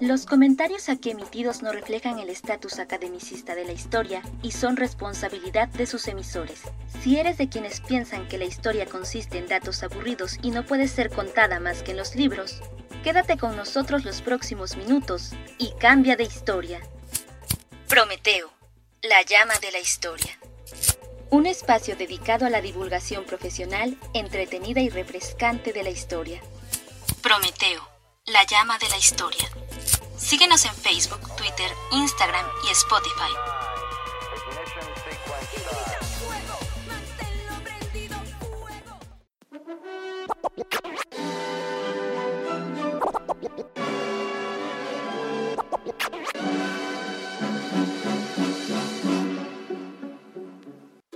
Los comentarios aquí emitidos no reflejan el estatus academicista de la historia y son responsabilidad de sus emisores. Si eres de quienes piensan que la historia consiste en datos aburridos y no puede ser contada más que en los libros, quédate con nosotros los próximos minutos y cambia de historia. Prometeo, la llama de la historia. Un espacio dedicado a la divulgación profesional, entretenida y refrescante de la historia. Prometeo, la llama de la historia. Síguenos en Facebook, Twitter, Instagram y Spotify.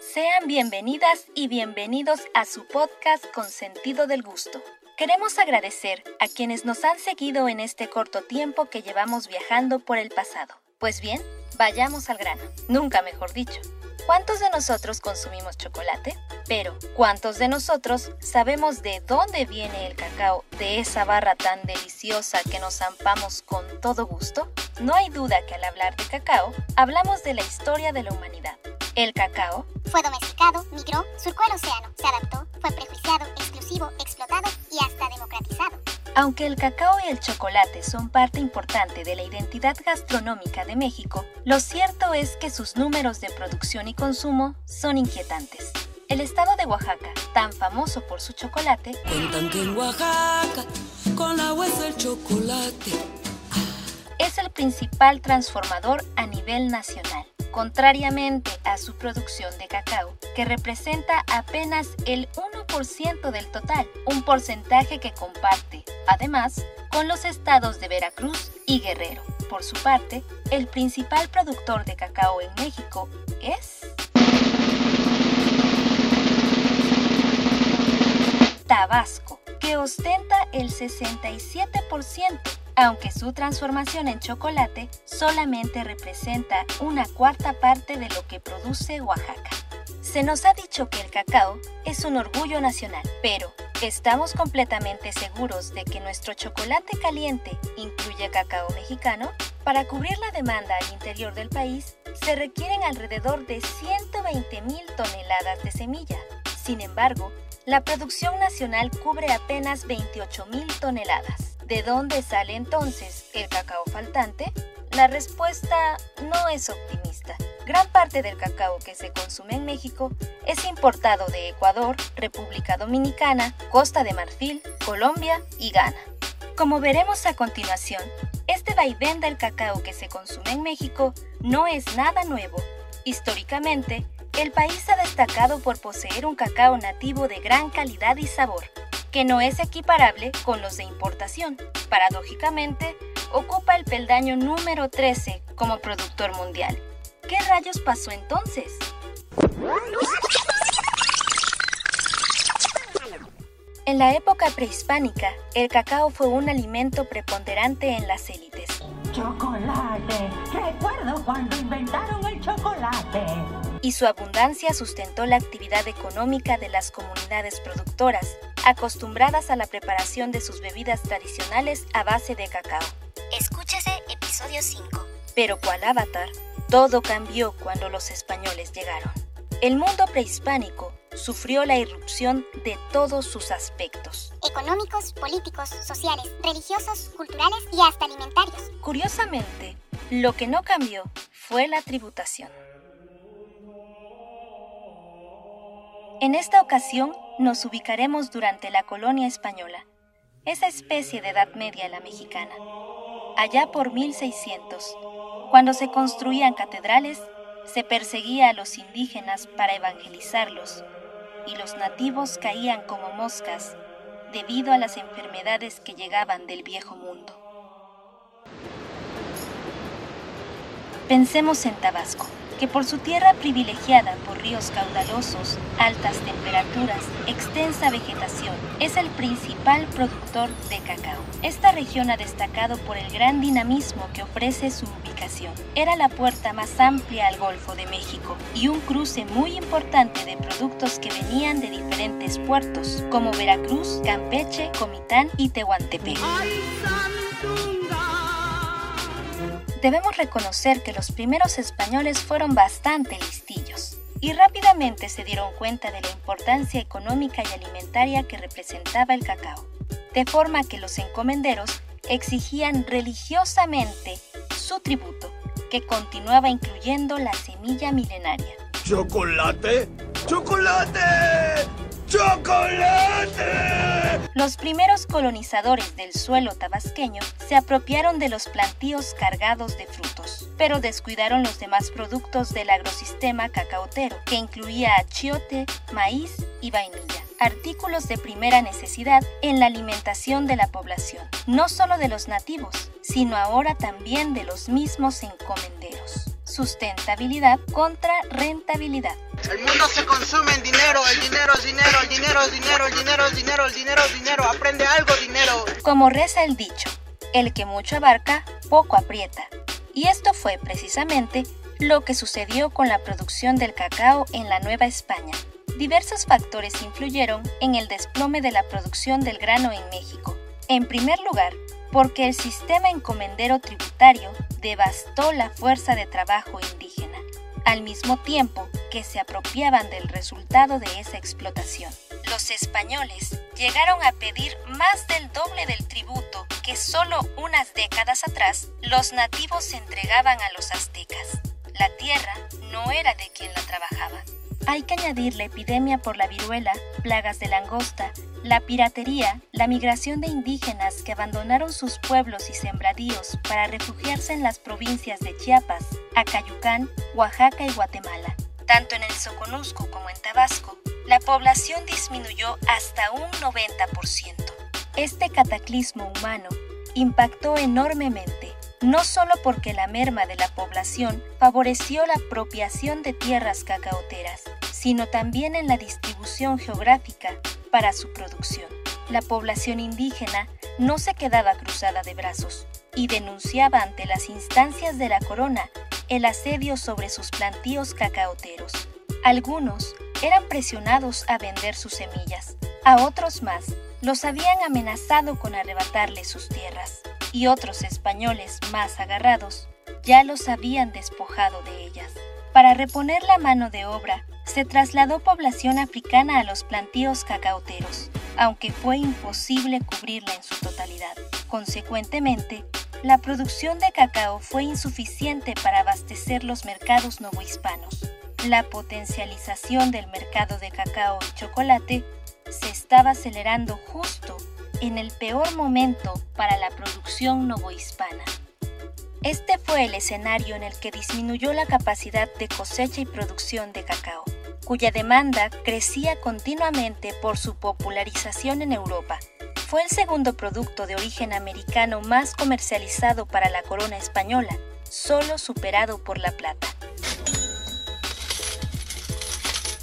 Sean bienvenidas y bienvenidos a su podcast con sentido del gusto. Queremos agradecer a quienes nos han seguido en este corto tiempo que llevamos viajando por el pasado. Pues bien, vayamos al grano, nunca mejor dicho. ¿Cuántos de nosotros consumimos chocolate? Pero, ¿cuántos de nosotros sabemos de dónde viene el cacao de esa barra tan deliciosa que nos zampamos con todo gusto? No hay duda que al hablar de cacao, hablamos de la historia de la humanidad. El cacao fue domesticado, migró, surcó el océano, se adaptó, Aunque el cacao y el chocolate son parte importante de la identidad gastronómica de México, lo cierto es que sus números de producción y consumo son inquietantes. El estado de Oaxaca, tan famoso por su chocolate, Cuentan que en Oaxaca con la huesa el chocolate. es el principal transformador a nivel nacional, contrariamente a su producción de cacao, que representa apenas el 1% del total, un porcentaje que comparte, además, con los estados de Veracruz y Guerrero. Por su parte, el principal productor de cacao en México es... Tabasco, que ostenta el 67%, aunque su transformación en chocolate solamente representa una cuarta parte de lo que produce Oaxaca. Se nos ha dicho que el cacao es un orgullo nacional, pero ¿estamos completamente seguros de que nuestro chocolate caliente incluye cacao mexicano? Para cubrir la demanda al interior del país, se requieren alrededor de 120 mil toneladas de semilla. Sin embargo, la producción nacional cubre apenas 28 mil toneladas. ¿De dónde sale entonces el cacao faltante? La respuesta no es optimista. Gran parte del cacao que se consume en México es importado de Ecuador, República Dominicana, Costa de Marfil, Colombia y Ghana. Como veremos a continuación, este vaivén del cacao que se consume en México no es nada nuevo. Históricamente, el país ha destacado por poseer un cacao nativo de gran calidad y sabor, que no es equiparable con los de importación. Paradójicamente, ocupa el peldaño número 13 como productor mundial. ¿Qué rayos pasó entonces? En la época prehispánica, el cacao fue un alimento preponderante en las élites. Chocolate. Recuerdo cuando inventaron el chocolate. Y su abundancia sustentó la actividad económica de las comunidades productoras, acostumbradas a la preparación de sus bebidas tradicionales a base de cacao. Escúchese episodio 5. Pero cual avatar, todo cambió cuando los españoles llegaron. El mundo prehispánico sufrió la irrupción de todos sus aspectos. Económicos, políticos, sociales, religiosos, culturales y hasta alimentarios. Curiosamente, lo que no cambió fue la tributación. En esta ocasión nos ubicaremos durante la colonia española, esa especie de Edad Media la mexicana. Allá por 1600, cuando se construían catedrales, se perseguía a los indígenas para evangelizarlos y los nativos caían como moscas debido a las enfermedades que llegaban del viejo mundo. Pensemos en Tabasco, que por su tierra privilegiada por ríos caudalosos, altas temperaturas, extensa vegetación, es el principal productor de cacao. Esta región ha destacado por el gran dinamismo que ofrece su ubicación. Era la puerta más amplia al Golfo de México y un cruce muy importante de productos que venían de diferentes puertos, como Veracruz, Campeche, Comitán y Tehuantepec. Debemos reconocer que los primeros españoles fueron bastante listillos y rápidamente se dieron cuenta de la importancia económica y alimentaria que representaba el cacao, de forma que los encomenderos exigían religiosamente su tributo, que continuaba incluyendo la semilla milenaria. ¿Chocolate? ¡Chocolate! ¡Chocolate! Los primeros colonizadores del suelo tabasqueño se apropiaron de los plantíos cargados de frutos, pero descuidaron los demás productos del agrosistema cacaotero, que incluía achiote, maíz y vainilla artículos de primera necesidad en la alimentación de la población, no solo de los nativos, sino ahora también de los mismos encomenderos. Sustentabilidad contra rentabilidad. El mundo se consume en dinero, el dinero es dinero, el dinero es dinero, el dinero es dinero, el dinero es dinero, aprende algo dinero. Como reza el dicho, el que mucho abarca, poco aprieta. Y esto fue precisamente lo que sucedió con la producción del cacao en la Nueva España. Diversos factores influyeron en el desplome de la producción del grano en México. En primer lugar, porque el sistema encomendero tributario devastó la fuerza de trabajo indígena, al mismo tiempo que se apropiaban del resultado de esa explotación. Los españoles llegaron a pedir más del doble del tributo que solo unas décadas atrás los nativos entregaban a los aztecas. La tierra no era de quien la trabajaba. Hay que añadir la epidemia por la viruela, plagas de langosta, la piratería, la migración de indígenas que abandonaron sus pueblos y sembradíos para refugiarse en las provincias de Chiapas, Acayucán, Oaxaca y Guatemala. Tanto en el Soconusco como en Tabasco, la población disminuyó hasta un 90%. Este cataclismo humano impactó enormemente no solo porque la merma de la población favoreció la apropiación de tierras cacaoteras, sino también en la distribución geográfica para su producción. La población indígena no se quedaba cruzada de brazos y denunciaba ante las instancias de la corona el asedio sobre sus plantíos cacaoteros. Algunos eran presionados a vender sus semillas, a otros más los habían amenazado con arrebatarles sus tierras y otros españoles más agarrados ya los habían despojado de ellas. Para reponer la mano de obra, se trasladó población africana a los plantíos cacaoteros, aunque fue imposible cubrirla en su totalidad. Consecuentemente, la producción de cacao fue insuficiente para abastecer los mercados novohispanos. La potencialización del mercado de cacao y chocolate se estaba acelerando justo en el peor momento para la producción novohispana. Este fue el escenario en el que disminuyó la capacidad de cosecha y producción de cacao, cuya demanda crecía continuamente por su popularización en Europa. Fue el segundo producto de origen americano más comercializado para la corona española, solo superado por la plata.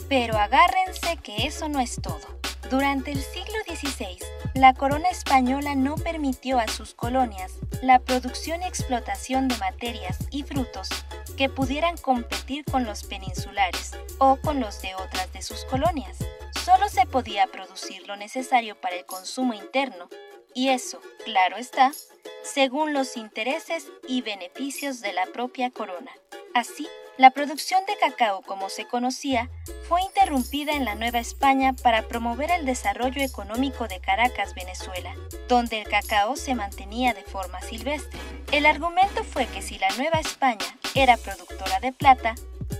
Pero agárrense que eso no es todo. Durante el siglo XVI, la corona española no permitió a sus colonias la producción y explotación de materias y frutos que pudieran competir con los peninsulares o con los de otras de sus colonias. Solo se podía producir lo necesario para el consumo interno, y eso, claro está, según los intereses y beneficios de la propia corona. Así, la producción de cacao como se conocía fue interrumpida en la Nueva España para promover el desarrollo económico de Caracas, Venezuela, donde el cacao se mantenía de forma silvestre. El argumento fue que si la Nueva España era productora de plata,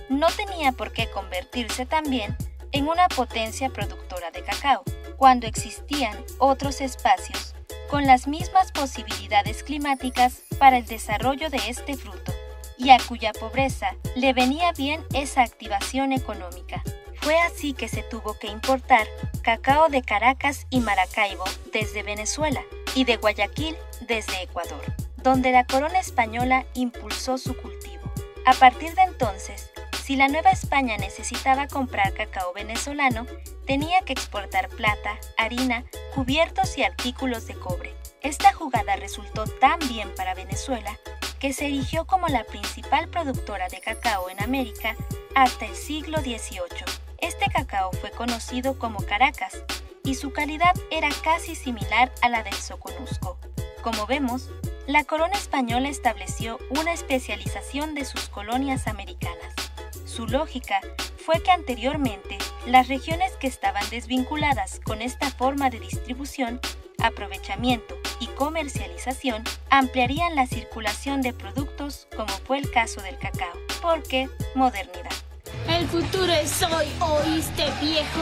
no tenía por qué convertirse también en una potencia productora de cacao, cuando existían otros espacios con las mismas posibilidades climáticas para el desarrollo de este fruto y a cuya pobreza le venía bien esa activación económica. Fue así que se tuvo que importar cacao de Caracas y Maracaibo desde Venezuela y de Guayaquil desde Ecuador, donde la corona española impulsó su cultivo. A partir de entonces, si la Nueva España necesitaba comprar cacao venezolano, tenía que exportar plata, harina, cubiertos y artículos de cobre. Esta jugada resultó tan bien para Venezuela que se erigió como la principal productora de cacao en América hasta el siglo XVIII. Este cacao fue conocido como Caracas y su calidad era casi similar a la del Soconusco. Como vemos, la corona española estableció una especialización de sus colonias americanas. Su lógica fue que anteriormente las regiones que estaban desvinculadas con esta forma de distribución, aprovechamiento y comercialización ampliarían la circulación de productos como fue el caso del cacao, porque modernidad. El futuro es hoy, ¿oíste viejo?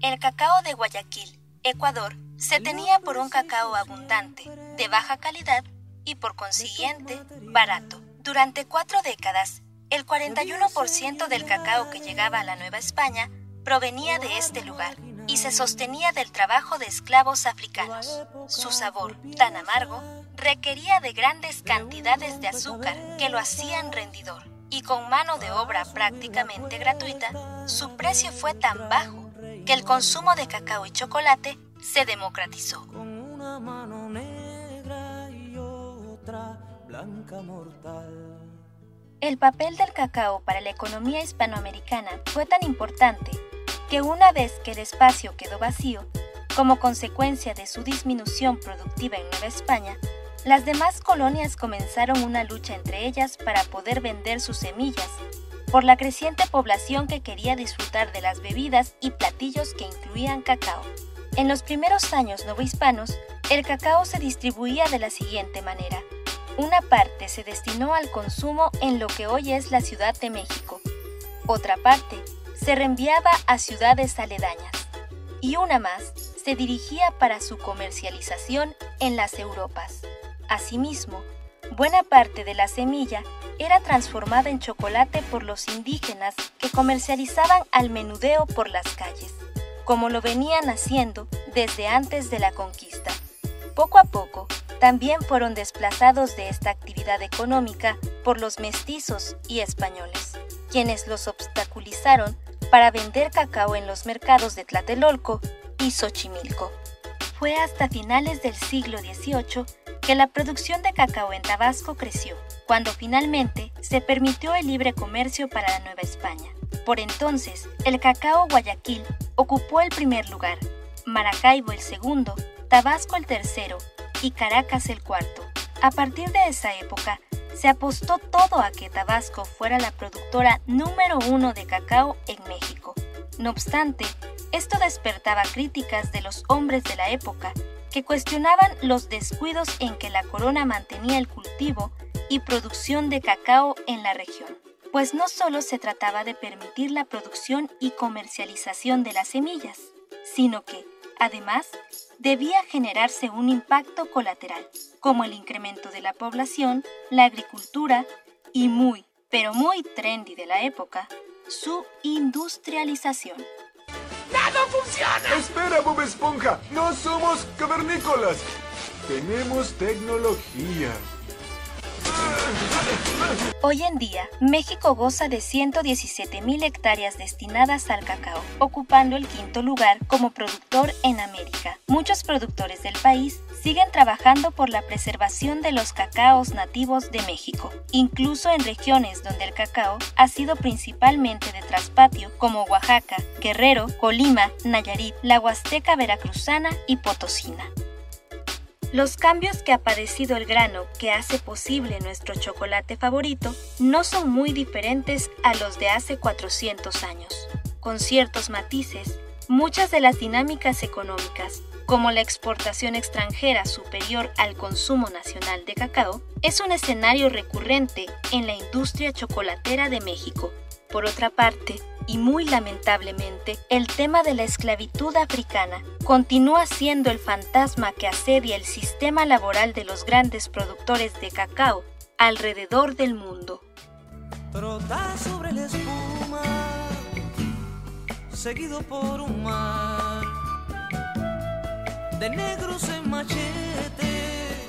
El cacao de Guayaquil, Ecuador, se tenía por un cacao abundante, de baja calidad y por consiguiente barato. Durante cuatro décadas, el 41% del cacao que llegaba a la Nueva España provenía de este lugar y se sostenía del trabajo de esclavos africanos. Su sabor, tan amargo, requería de grandes cantidades de azúcar que lo hacían rendidor, y con mano de obra prácticamente gratuita, su precio fue tan bajo que el consumo de cacao y chocolate se democratizó. El papel del cacao para la economía hispanoamericana fue tan importante que una vez que el espacio quedó vacío, como consecuencia de su disminución productiva en Nueva España, las demás colonias comenzaron una lucha entre ellas para poder vender sus semillas, por la creciente población que quería disfrutar de las bebidas y platillos que incluían cacao. En los primeros años novohispanos, el cacao se distribuía de la siguiente manera. Una parte se destinó al consumo en lo que hoy es la Ciudad de México. Otra parte se reenviaba a ciudades aledañas. Y una más se dirigía para su comercialización en las Europas. Asimismo, buena parte de la semilla era transformada en chocolate por los indígenas que comercializaban al menudeo por las calles como lo venían haciendo desde antes de la conquista. Poco a poco, también fueron desplazados de esta actividad económica por los mestizos y españoles, quienes los obstaculizaron para vender cacao en los mercados de Tlatelolco y Xochimilco. Fue hasta finales del siglo XVIII que la producción de cacao en Tabasco creció, cuando finalmente se permitió el libre comercio para la Nueva España. Por entonces, el cacao Guayaquil ocupó el primer lugar, Maracaibo el segundo, Tabasco el tercero y Caracas el cuarto. A partir de esa época, se apostó todo a que Tabasco fuera la productora número uno de cacao en México. No obstante, esto despertaba críticas de los hombres de la época, que cuestionaban los descuidos en que la corona mantenía el cultivo y producción de cacao en la región pues no solo se trataba de permitir la producción y comercialización de las semillas, sino que, además, debía generarse un impacto colateral, como el incremento de la población, la agricultura y muy, pero muy trendy de la época, su industrialización. ¡Nada funciona! Espera, Bob Esponja, no somos cavernícolas. Tenemos tecnología. Hoy en día, México goza de 117.000 hectáreas destinadas al cacao, ocupando el quinto lugar como productor en América. Muchos productores del país siguen trabajando por la preservación de los cacaos nativos de México, incluso en regiones donde el cacao ha sido principalmente de traspatio como Oaxaca, Guerrero, Colima, Nayarit, la Huasteca Veracruzana y Potosina. Los cambios que ha padecido el grano que hace posible nuestro chocolate favorito no son muy diferentes a los de hace 400 años. Con ciertos matices, muchas de las dinámicas económicas, como la exportación extranjera superior al consumo nacional de cacao, es un escenario recurrente en la industria chocolatera de México. Por otra parte, y muy lamentablemente, el tema de la esclavitud africana continúa siendo el fantasma que asedia el sistema laboral de los grandes productores de cacao alrededor del mundo. sobre la espuma, seguido por un mar de negros en machete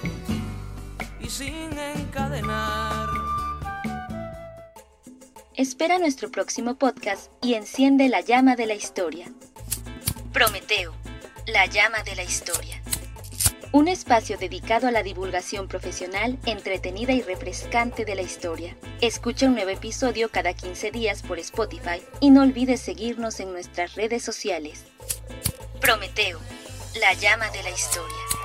y sin encadenar. Espera nuestro próximo podcast y enciende la llama de la historia. Prometeo, la llama de la historia. Un espacio dedicado a la divulgación profesional, entretenida y refrescante de la historia. Escucha un nuevo episodio cada 15 días por Spotify y no olvides seguirnos en nuestras redes sociales. Prometeo, la llama de la historia.